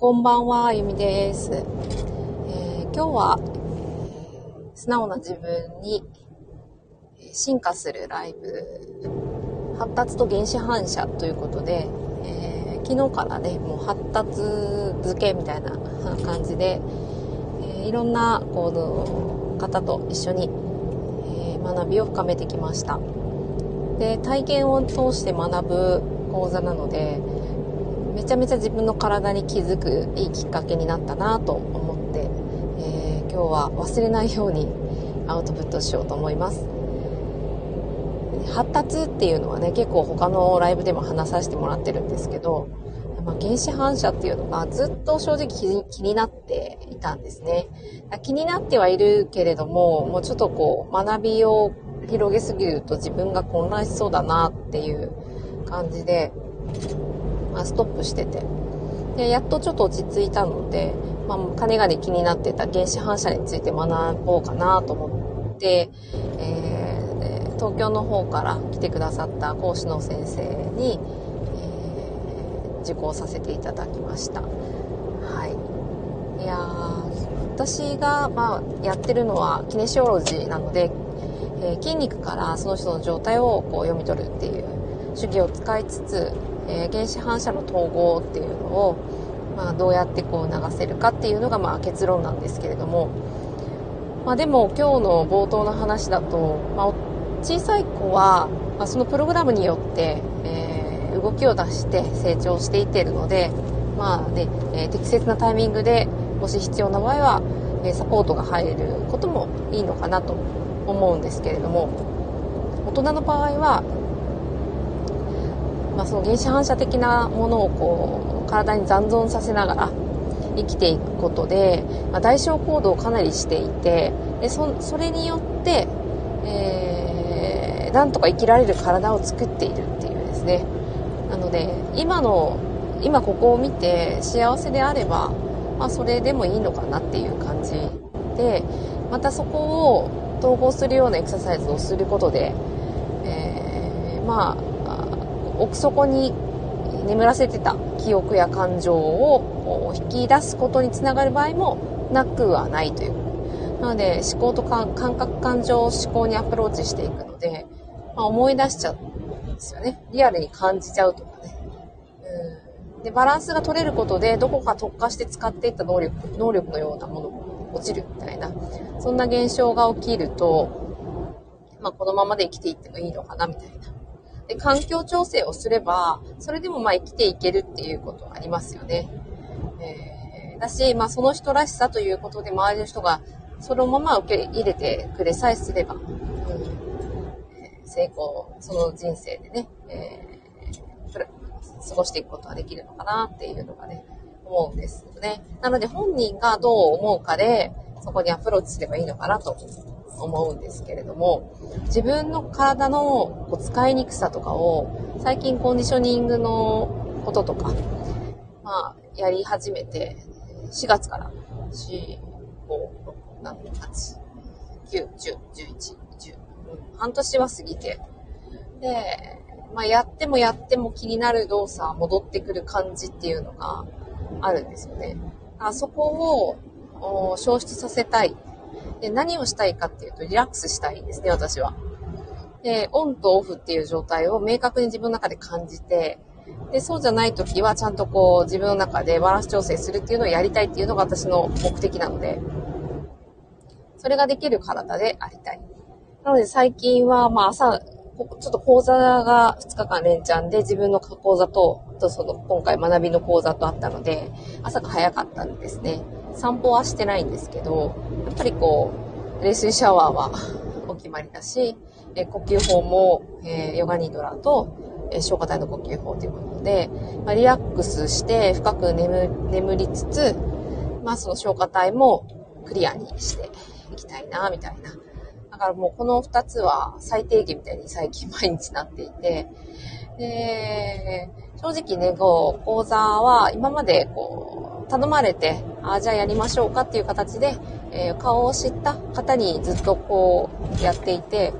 こんばんは、ゆみです。えー、今日は、素直な自分に進化するライブ、発達と原子反射ということで、えー、昨日からね、もう発達付けみたいな感じで、えー、いろんなこの方と一緒に、え学びを深めてきました。で、体験を通して学ぶ講座なので、めちゃめちゃ自分の体に気づくいいきっかけになったなと思って、えー、今日は忘れないようにアウトプットしようと思います。発達っていうのはね結構他のライブでも話させてもらってるんですけど、まあ、原子反射っていうのがずっと正直気になっていたんですね。気になってはいるけれどももうちょっとこう学びを広げすぎると自分が混乱しそうだなっていう感じでまあ、ストップしてて。で、やっとちょっと落ち着いたので、まあ、かねがね気になってた原子反射について学ぼうかなと思って、えー、東京の方から来てくださった講師の先生に、えー、受講させていただきました。はい。いや私が、まあ、やってるのはキネシオロジーなので、えー、筋肉からその人の状態をこう読み取るっていう手技を使いつつ、えー、原子反射の統合っていうのを、まあ、どうやってこう流せるかっていうのがまあ結論なんですけれども、まあ、でも今日の冒頭の話だと、まあ、小さい子は、まあ、そのプログラムによって、えー、動きを出して成長していっているので、まあねえー、適切なタイミングでもし必要な場合は、えサポートが入ることもいいのかなと思うんですけれども大人の場合はまあ、その原始反射的なものをこう体に残存させながら生きていくことで、まあ、代償行動をかなりしていてでそそれによって、えー、なんとか生きられる体を作っているっていうですね。なので今の今ここを見て幸せであれば、まあ、それでもいいのかなっていう感じでまたそこを統合するようなエクササイズをすることで、えー、まあ奥底に眠らせてた記憶や感情を引き出すことにつながる場合もなくはないという。なので思考と感覚感情を思考にアプローチしていくので、まあ、思い出しちゃうんですよね。リアルに感じちゃうとかね。うん、で、バランスが取れることでどこか特化して使っていった能力、能力のようなものも落ちるみたいな、そんな現象が起きると、まあ、このままで生きていってもいいのかなみたいな。で、環境調整をすれば、それでもまあ生きていけるっていうことはありますよね。えー、だし、まあその人らしさということで周りの人がそのまま受け入れてくれさえすれば、うん、成功、その人生でね、えー、過ごしていくことができるのかなっていうのがね、思うんですよね。なので本人がどう思うかで、そこにアプローチすればいいのかなと思うんですけれども、自分の体のこう使いにくさとかを、最近コンディショニングのこととか、まあ、やり始めて、4月から、4、5、6、7、8、9、10、11、10、半年は過ぎて、で、まあ、やってもやっても気になる動作戻ってくる感じっていうのがあるんですよね。あそこを消失させたいで、何をしたいかっていうと、リラックスしたいんですね、私は。で、オンとオフっていう状態を明確に自分の中で感じて、で、そうじゃない時はちゃんとこう自分の中でバランス調整するっていうのをやりたいっていうのが私の目的なので、それができる体でありたい。なので最近はまあ朝、ちょっと講座が2日間連チャンで自分の講座と、とその今回学びの講座とあったので、朝が早かったんですね。散歩はしてないんですけど、やっぱりこう、冷水シャワーは お決まりだし、え呼吸法も、えー、ヨガニドラと、えー、消化体の呼吸法ということで、まあ、リラックスして深く眠眠りつつ、まあその消化体もクリアにしていきたいな、みたいな。だからもうこの二つは最低限みたいに最近毎日なっていて、で、正直ね、こう、講座は今までこう、頼まれて、ああじゃあやりましょうかっていう形で、えー、顔を知った方にずっとこう、やっていて、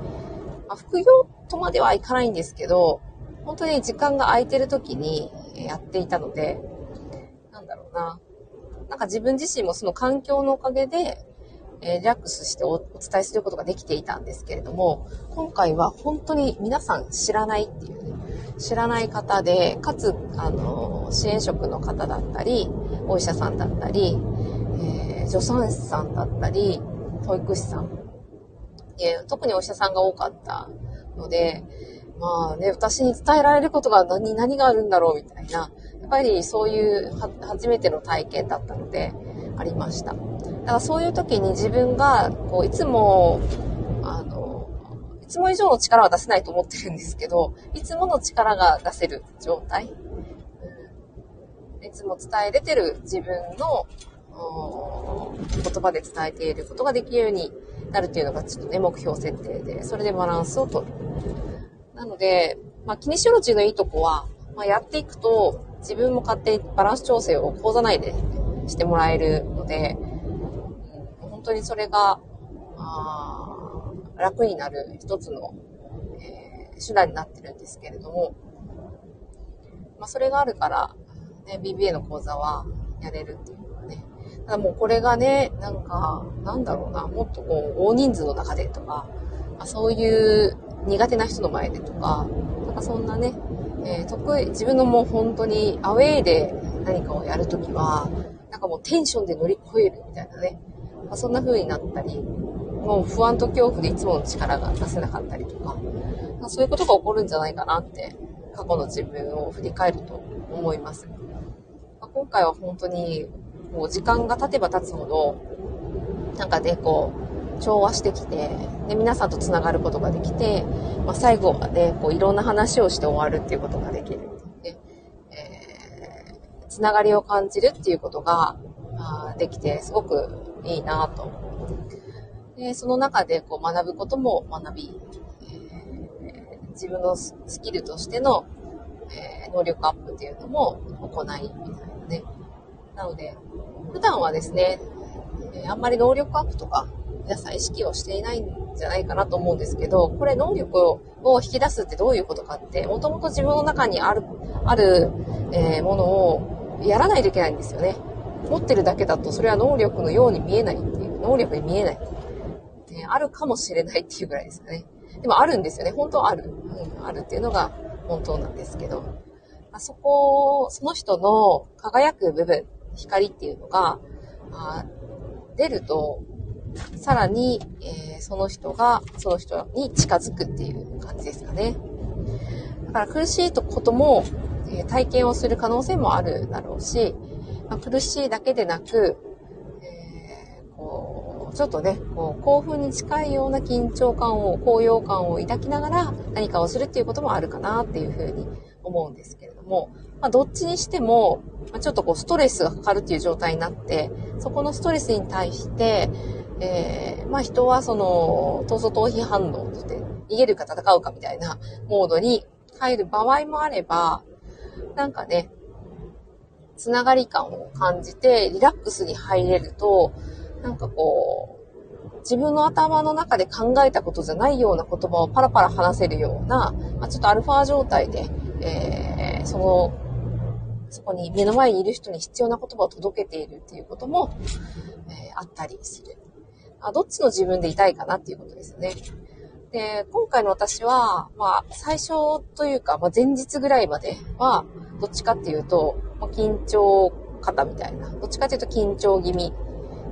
まあ、副業とまではいかないんですけど、本当に時間が空いてる時にやっていたので、なんだろうな。なんか自分自身もその環境のおかげで、え、リラックスしてお伝えすることができていたんですけれども、今回は本当に皆さん知らないっていうね、知らない方で、かつ、あの、支援職の方だったり、お医者さんだったり、えー、助産師さんだったり、保育士さん、えー、特にお医者さんが多かったので、まあね、私に伝えられることが何、何があるんだろうみたいな、やっぱりそういう初めての体験だったので、ありました。だからそういう時に自分が、こう、いつも、あの、いつも以上の力は出せないと思ってるんですけど、いつもの力が出せる状態。うん、いつも伝えれてる自分の、言葉で伝えていることができるようになるっていうのがちょっとね、目標設定で、それでバランスを取る。なので、まあ、キネシオロジーのいいとこは、まあ、やっていくと、自分も勝手にバランス調整を講座内でしてもらえるので、本当にそれが、楽になる一つの、えー、手段になってるんですけれども、まあ、それがあるから、ね、BBA の講座はやれるっていうのはね。ただもうこれがね、なんか、なんだろうな、もっとこう、大人数の中でとか、まあ、そういう苦手な人の前でとか、なんかそんなね、えー、得意、自分のもう本当にアウェイで何かをやるときは、なんかもうテンションで乗り越えるみたいなね。まあ、そんな風になったり、もう不安と恐怖でいつもの力が出せなかったりとか、まあ、そういうことが起こるんじゃないかなって、過去の自分を振り返ると思います。まあ、今回は本当に、もう時間が経てば経つほど、なんかね、こう、調和してきて、で、皆さんと繋がることができて、まあ、最後まで、こう、いろんな話をして終わるっていうことができる。つながりを感じるっていうことができて、すごくいいなと。で、その中でこう学ぶことも学び、えー、自分のスキルとしての、えー、能力アップっていうのも行い、みたいなね。なので、普段はですね、えあんまり能力アップとか、皆さん意識をしていないんじゃないかなと思うんですけど、これ能力を引き出すってどういうことかって、もともと自分の中にある、ある、えー、ものをやらないといけないんですよね。持ってるだけだとそれは能力のように見えないっていう、能力に見えない。ね、あるかもしれないっていうぐらいですよね。でもあるんですよね。本当はある。うん、あるっていうのが本当なんですけど。あそこ、その人の輝く部分、光っていうのが、あ出ると、さらに、えー、その人が、その人に近づくっていう感じですかね。だから苦しいことも、え体験をする可能性もあるだろうし、まあ、苦しいだけでなく、えー、こうちょっとね、こう興奮に近いような緊張感を、高揚感を抱きながら何かをするっていうこともあるかなっていうふうに思うんですけれども、まあ、どっちにしても、ま、ちょっとこうストレスがかかるっていう状態になって、そこのストレスに対して、えー、まあ人はその、闘争逃避反応として逃げるか戦うかみたいなモードに入る場合もあれば、なんかね、つながり感を感じてリラックスに入れると、なんかこう、自分の頭の中で考えたことじゃないような言葉をパラパラ話せるような、まあ、ちょっとアルファ状態で、えー、その、そこに目の前にいる人に必要な言葉を届けているっていうことも、えー、あったりする。あどっちの自分でいたいかなっていうことですね。で、今回の私は、まあ、最初というか、まあ、前日ぐらいまでは、どっちかっていうと、まあ、緊張型みたいな。どっちかっていうと緊張気味。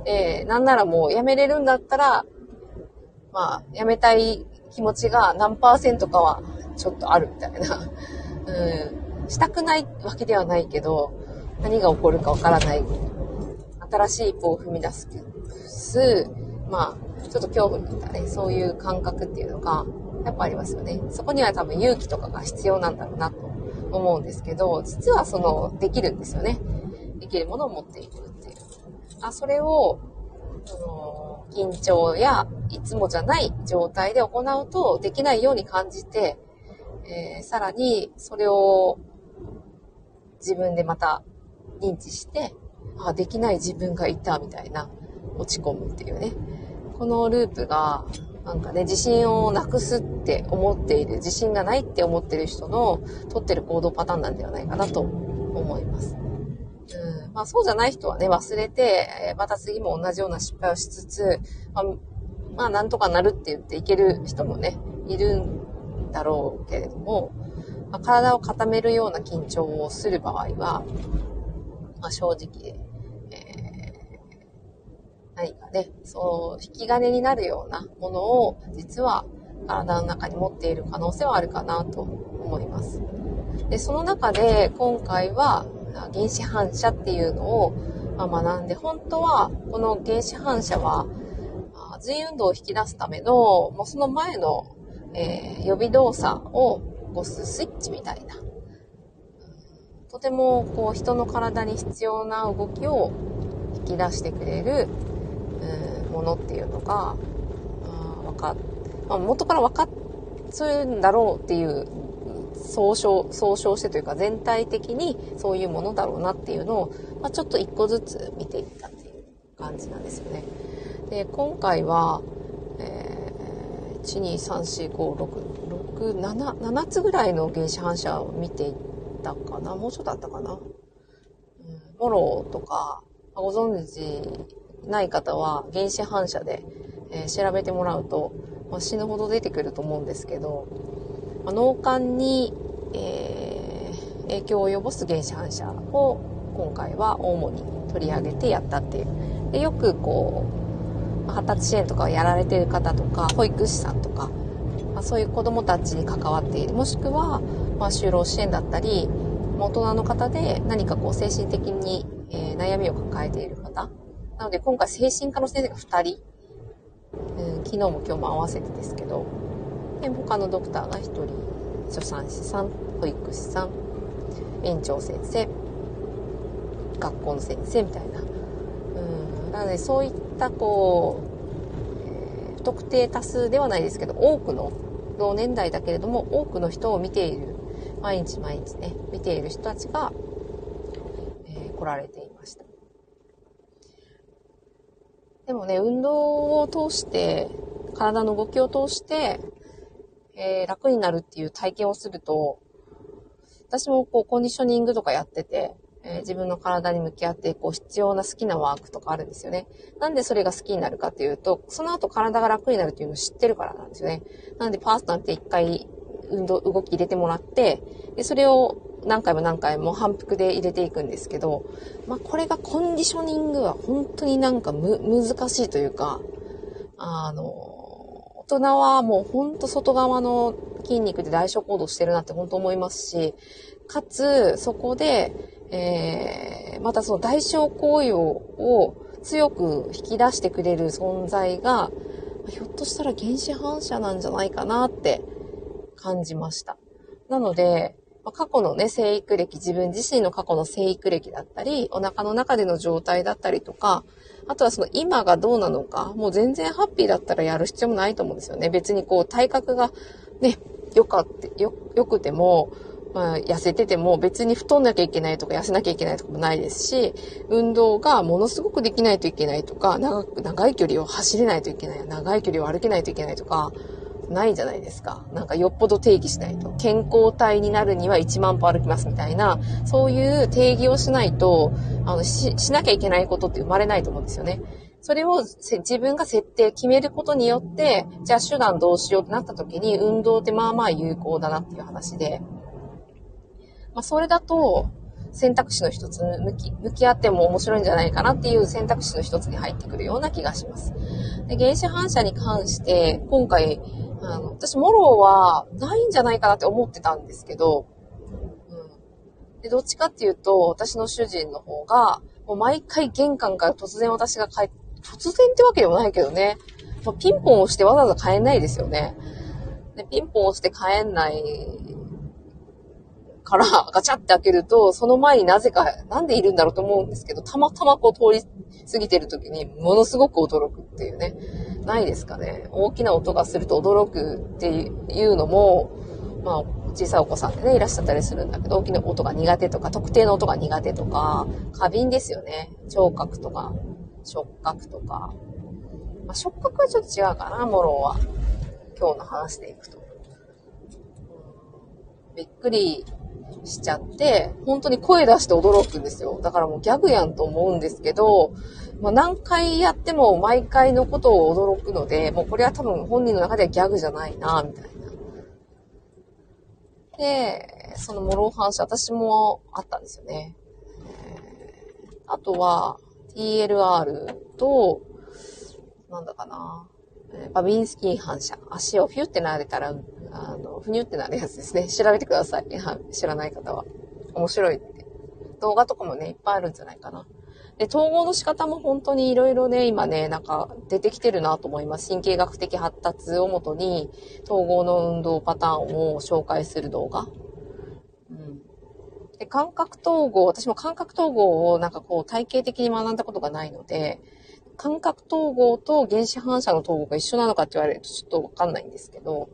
で、なんならもうやめれるんだったら、まあ、やめたい気持ちが何パーセントかはちょっとあるみたいな。うん。したくないわけではないけど、何が起こるかわからない。新しい一歩を踏み出す。まあ、ちょっと恐怖にいったね、そういう感覚っていうのが、やっぱありますよね。そこには多分勇気とかが必要なんだろうなと思うんですけど、実はその、できるんですよね。できるものを持っていくっていう。あ、それを、その、緊張や、いつもじゃない状態で行うと、できないように感じて、えー、さらに、それを、自分でまた認知して、あ、できない自分がいた、みたいな、落ち込むっていうね。このループが、なんかね、自信をなくすって思っている、自信がないって思ってる人の取ってる行動パターンなんではないかなと思います。うんまあ、そうじゃない人はね、忘れて、また次も同じような失敗をしつつ、まあ、まあ、なんとかなるって言っていける人もね、いるんだろうけれども、まあ、体を固めるような緊張をする場合は、まあ、正直、何かね、そう、引き金になるようなものを、実は体の中に持っている可能性はあるかなと思います。で、その中で、今回は、原子反射っていうのを、ま学んで、本当はこの原子反射は、髄運動を引き出すための、もうその前の、えー、予備動作を押すスイッチみたいな。とてもこう人の体に必要な動きを引き出してくれる、うん、ものっていうのが、あわかっ、まあ、元から分かっそういうんだろうっていう総称、総称してというか全体的にそういうものだろうなっていうのを、まあ、ちょっと一個ずつ見ていったっていう感じなんですよね。で、今回は、えー、1、2、3、4、5、6、6、7、7つぐらいの原子反射を見ていったかな。もうちょっとあったかな。うん、モローとか、ご存知ない方は原子反射で、えー、調べてもらうと、まあ、死ぬほど出てくると思うんですけど、まあ、脳幹に、えー、影響を及ぼす原子反射を今回は主に取り上げてやったっていう。でよくこう、発達支援とかをやられてる方とか、保育士さんとか、まあ、そういう子供たちに関わっている。もしくは、まあ、就労支援だったり、大人の方で何かこう精神的に、えー、悩みを抱えている。なので今回精神科の先生が2人、うん、昨日も今日も合わせてですけど、で他のドクターが1人助産師さん保育士さん園長先生学校の先生みたいな。うんなのでそういったこう、えー、特定多数ではないですけど多くの同年代だけれども多くの人を見ている毎日毎日ね見ている人たちが、えー、来られていましたでもね運動を通して体の動きを通してえー、楽になるっていう体験をすると、私もこうコンディショニングとかやってて、えー、自分の体に向き合ってこう必要な好きなワークとかあるんですよね。なんでそれが好きになるかっていうと、その後体が楽になるっていうのを知ってるからなんですよね。なんでパートナーって一回運動、動き入れてもらって、で、それを何回も何回も反復で入れていくんですけど、まあこれがコンディショニングは本当になんかむ、難しいというか、あの、大人はもうほんと外側の筋肉で代償行動してるなって本当思いますし、かつ、そこで、えー、またその代償行為を強く引き出してくれる存在が、ひょっとしたら原子反射なんじゃないかなって感じました。なので、ま過去のね、生育歴、自分自身の過去の生育歴だったり、お腹の中での状態だったりとか、あとはその今がどうなのか、もう全然ハッピーだったらやる必要もないと思うんですよね。別にこう体格がね、よかって、よ、よくても、まあ、痩せてても別に太んなきゃいけないとか痩せなきゃいけないとかもないですし、運動がものすごくできないといけないとか、長く、長い距離を走れないといけない、長い距離を歩けないといけないとか、ないじゃないですか。なんかよっぽど定義しないと。健康体になるには1万歩歩きますみたいな、そういう定義をしないと、あの、し、しなきゃいけないことって生まれないと思うんですよね。それを自分が設定、決めることによって、じゃあ手段どうしようってなった時に、運動ってまあまあ有効だなっていう話で。まあ、それだと、選択肢の一つ向き、向き合っても面白いんじゃないかなっていう選択肢の一つに入ってくるような気がします。で原子反射に関して、今回、あの、私、モロはないんじゃないかなって思ってたんですけど、うん。で、どっちかっていうと、私の主人の方が、もう毎回玄関から突然私が帰、突然ってわけでもないけどね、ピンポン押してわざわざ帰んないですよね。で、ピンポン押して帰んないからガチャって開けると、その前になぜか、なんでいるんだろうと思うんですけど、たまたまこう通り過ぎてる時にものすごく驚くっていうね。ないですかね。大きな音がすると驚くっていうのも、まあ、小さいお子さんでね、いらっしゃったりするんだけど、大きな音が苦手とか、特定の音が苦手とか、過敏ですよね。聴覚とか、触覚とか。まあ、触覚はちょっと違うかな、モロは。今日の話でいくと。びっくりしちゃって、本当に声出して驚くんですよ。だからもうギャグやんと思うんですけど、まあ、何回やっても毎回のことを驚くので、もうこれは多分本人の中ではギャグじゃないな、みたいな。で、そのモロ反射、私もあったんですよね。あとは、TLR と、なんだかな。バビンスキー反射。足をフィュってなれたら、あの、ふにゅってなるやつですね。調べてください。知らない方は。面白い動画とかもね、いっぱいあるんじゃないかな。で、統合の仕方も本当にいろいろね、今ね、なんか出てきてるなと思います。神経学的発達をもとに、統合の運動パターンを紹介する動画。うん。で、感覚統合、私も感覚統合をなんかこう体系的に学んだことがないので、感覚統合と原子反射の統合が一緒なのかって言われるとちょっとわかんないんですけど、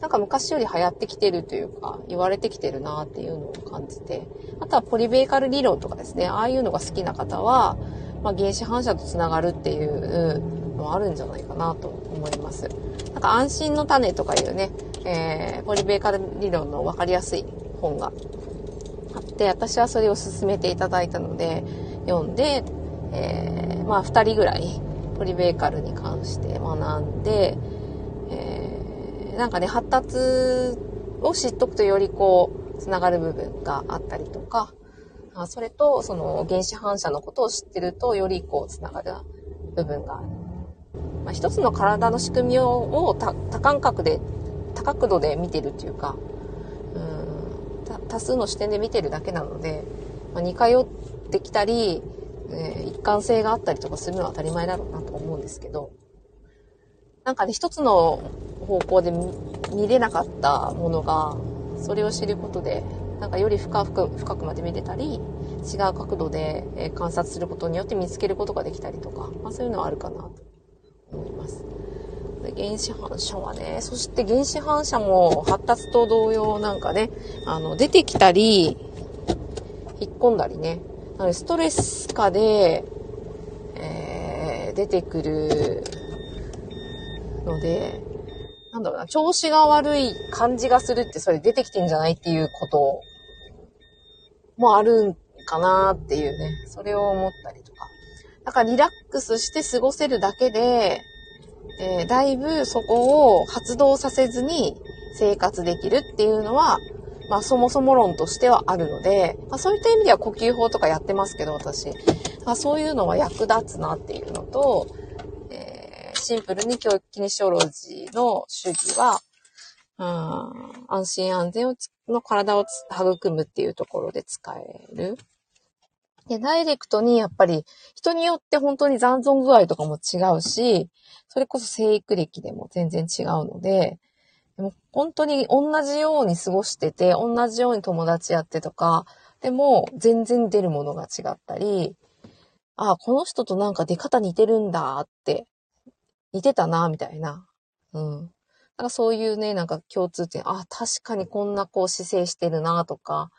なんか昔より流行ってきてるというか、言われてきてるなっていうのを感じて、あとはポリベーカル理論とかですね、ああいうのが好きな方は、まあ、原子反射とつながるっていうのはあるんじゃないかなと思います。なんか安心の種とかいうね、えー、ポリベーカル理論の分かりやすい本があって、私はそれを勧めていただいたので、読んで、えー、まあ2人ぐらいポリベーカルに関して学んで、えー、なんかね、発達を知っとくとよりこう、つながる部分があったりとか、あそれとその原子反射のことを知ってるとよりこうつながる部分がある。まあ、一つの体の仕組みを多感覚で、多角度で見てるっていうか、うん多数の視点で見てるだけなので、まあ、似通ってきたり、え一貫性があったりとかするのは当たり前だろうなと思うんですけど、なんかね、一つの方向で見れなかったものが、それを知ることで、なんかより深く、深くまで見れたり、違う角度で、え観察することによって見つけることができたりとか、まあそういうのはあるかなと思います。で原子反射はね、そして原子反射も発達と同様なんかね、あの、出てきたり、引っ込んだりね、ストレス下で、えー、出てくるので、なんだろうな、調子が悪い感じがするってそれ出てきてんじゃないっていうこともあるんかなっていうね、それを思ったりとか。だからリラックスして過ごせるだけで、えー、だいぶそこを発動させずに生活できるっていうのは、まあそもそも論としてはあるので、まあそういった意味では呼吸法とかやってますけど、私。まあ、そういうのは役立つなっていうのと、えー、シンプルに教育キネシオロジーの主義は、うん、安心安全をの体を育むっていうところで使える。で、ダイレクトにやっぱり人によって本当に残存具合とかも違うし、それこそ生育歴でも全然違うの、でも本当に同じように過ごしてて、同じように友達やってとか、でも全然出るものが違ったり、ああ、この人となんか出方似てるんだって、似てたな、みたいな。うん。なんかそういうね、なんか共通点、ああ、確かにこんなこう姿勢してるな、とか、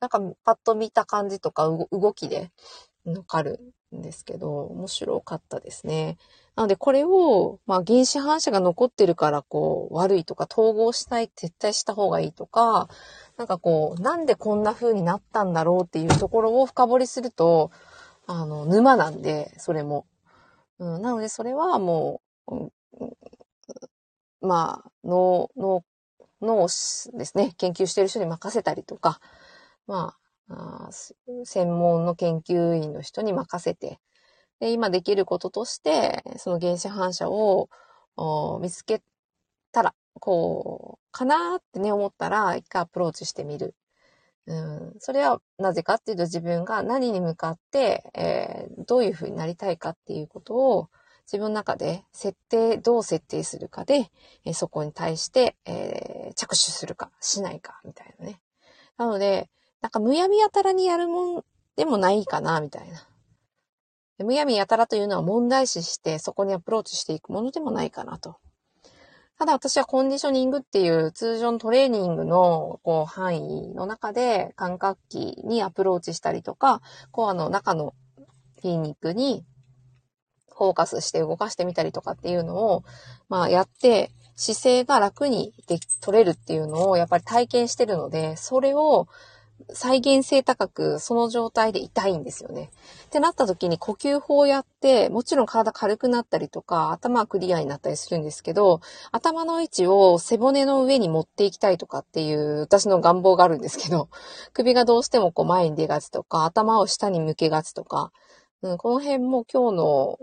なんかパッと見た感じとか動きでわかるんですけど、面白かったですね。なのでこれを、まあ原子反射が残ってるからこう悪いとか統合したい、絶対した方がいいとか、なんかこう、なんでこんな風になったんだろうっていうところを深掘りすると、あの、沼なんで、それも。うん、なのでそれはもう、まあ、脳、脳、脳ですね、研究してる人に任せたりとか、まあ、あ専門の研究員の人に任せて、で、今できることとして、その原子反射を見つけたら、こう、かなってね、思ったら、一回アプローチしてみる。うん、それはなぜかっていうと自分が何に向かって、えー、どういうふうになりたいかっていうことを自分の中で設定、どう設定するかで、えー、そこに対して、えー、着手するかしないかみたいなね。なので、なんかむやみやたらにやるもんでもないかなみたいな。むやみやたらというのは問題視してそこにアプローチしていくものでもないかなと。ただ私はコンディショニングっていう通常のトレーニングのこう範囲の中で感覚器にアプローチしたりとか、コアの中の筋肉にフォーカスして動かしてみたりとかっていうのを、まあやって姿勢が楽にで取れるっていうのをやっぱり体験してるので、それを再現性高く、その状態で痛いんですよね。ってなった時に呼吸法をやって、もちろん体軽くなったりとか、頭はクリアになったりするんですけど、頭の位置を背骨の上に持っていきたいとかっていう私の願望があるんですけど、首がどうしてもこう前に出がちとか、頭を下に向けがちとか、うん、この辺も今日の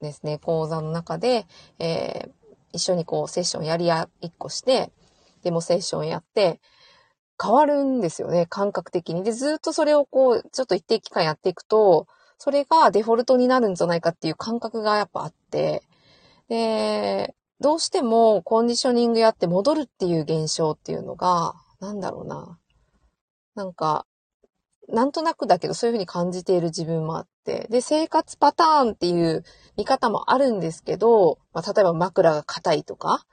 ですね、講座の中で、えー、一緒にこうセッションやりや一個して、デモセッションやって、変わるんですよね、感覚的に。で、ずっとそれをこう、ちょっと一定期間やっていくと、それがデフォルトになるんじゃないかっていう感覚がやっぱあって、で、どうしてもコンディショニングやって戻るっていう現象っていうのが、なんだろうな。なんか、なんとなくだけどそういうふうに感じている自分もあって、で、生活パターンっていう見方もあるんですけど、まあ、例えば枕が硬いとか、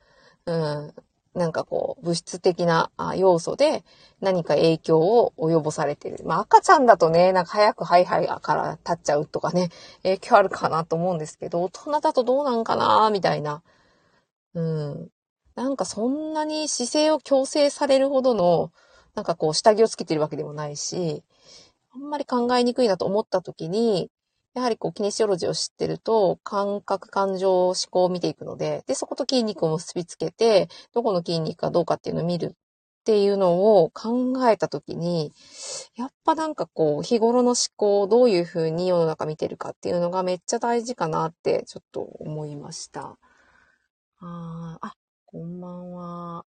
うん、なんかこう、物質的な要素で何か影響を及ぼされている。まあ赤ちゃんだとね、なんか早くハイハイから立っちゃうとかね、影響あるかなと思うんですけど、大人だとどうなんかなみたいな。うん。なんかそんなに姿勢を強制されるほどの、なんかこう下着をつけてるわけでもないし、あんまり考えにくいなと思った時に、やはりこう、キネシオロジーを知ってると、感覚、感情、思考を見ていくので、で、そこと筋肉を結びつけて、どこの筋肉かどうかっていうのを見るっていうのを考えたときに、やっぱなんかこう、日頃の思考をどういうふうに世の中見てるかっていうのがめっちゃ大事かなってちょっと思いました。ああ、こんばんは。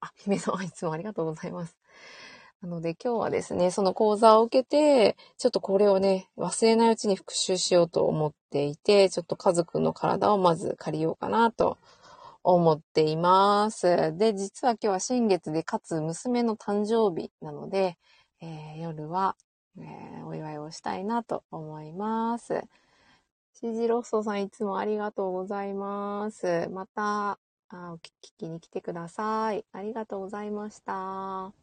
あ、姫様いつもありがとうございます。なので今日はですね、その講座を受けて、ちょっとこれをね、忘れないうちに復習しようと思っていて、ちょっと家族の体をまず借りようかなと思っています。で、実は今日は新月で、かつ娘の誕生日なので、えー、夜は、えー、お祝いをしたいなと思います。シジロッソさんいつもありがとうございます。また、あ聞きに来てください。ありがとうございました。